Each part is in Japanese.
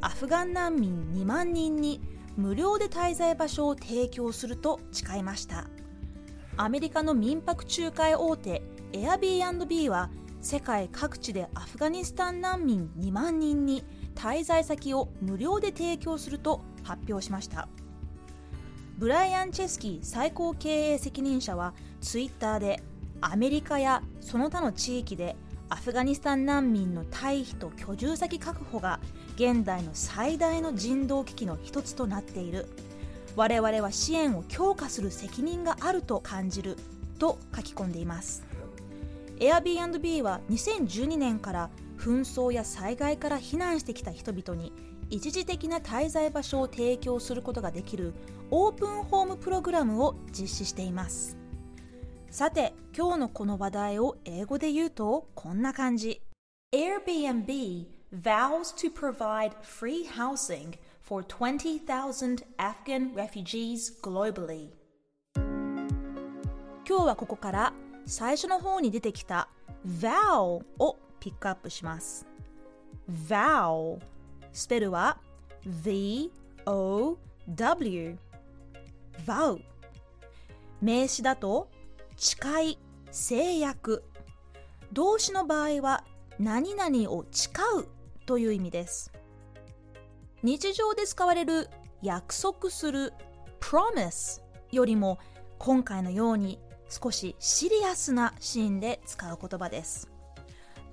アフガン難民2万人に無料で滞在場所を提供すると誓いました。アメリカの民泊仲介大手 Airbnb は世界各地でアフガニスタン難民2万人に滞在先を無料で提供すると発表しました。ブライアン・チェスキー最高経営責任者はツイッターでアメリカやその他の地域でアフガニスタン難民の退避と居住先確保が現代の最大の人道危機の一つとなっている。我々は支援を強化する責任があると感じると書き込んでいます。Airbnb は2012年から紛争や災害から避難してきた人々に一時的な滞在場所を提供することができるオープンホームプログラムを実施しています。さて今日のこの話題を英語で言うとこんな感じ。Airbnb vows to provide free housing for 20,000 Afghan refugees globally 今日はここから最初の方に出てきた vow をピックアップします vow スペルは V-O-W vow 名詞だと誓い制約動詞の場合は何々を誓うという意味です。日常で使われる約束する promise よりも今回のように少しシリアスなシーンで使う言葉です。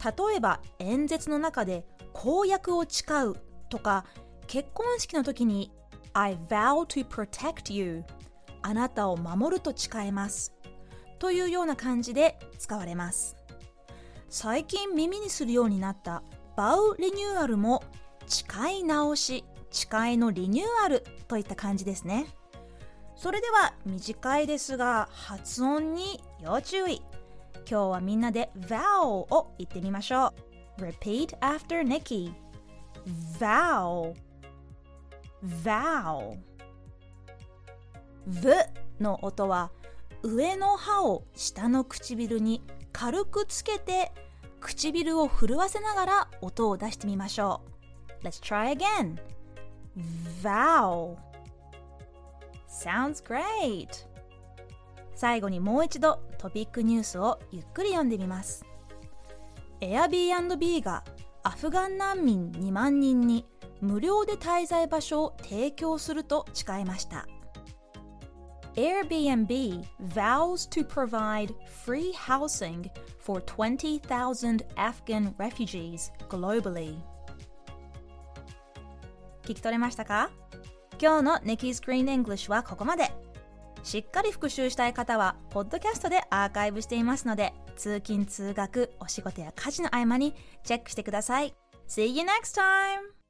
例えば演説の中で公約を誓うとか結婚式の時に I vow to protect you あなたを守ると誓いますというような感じで使われます。最近耳にするようになったバウリニューアルも誓い直し誓いのリニューアルといった感じですね。それでは短いですが発音に要注意。今日はみんなで vow を言ってみましょう。Repeat after Nikki. Vow vow v の音は上の歯を下の唇に軽くつけて唇を震わせながら音を出してみましょう Let's try again vow Sounds great! 最後にもう一度トピックニュースをゆっくり読んでみます。Airbnb がアフガン難民2万人に無料で滞在場所を提供すると誓いました。Airbnb vows to provide free housing for 20,000 Afghan refugees globally. 聞き取れましたか今日の Nikki's Green English はここまで。しっかり復習したい方は、ポッドキャストでアーカイブしていますので、通勤・通学、お仕事や家事の合間にチェックしてください。See you next time!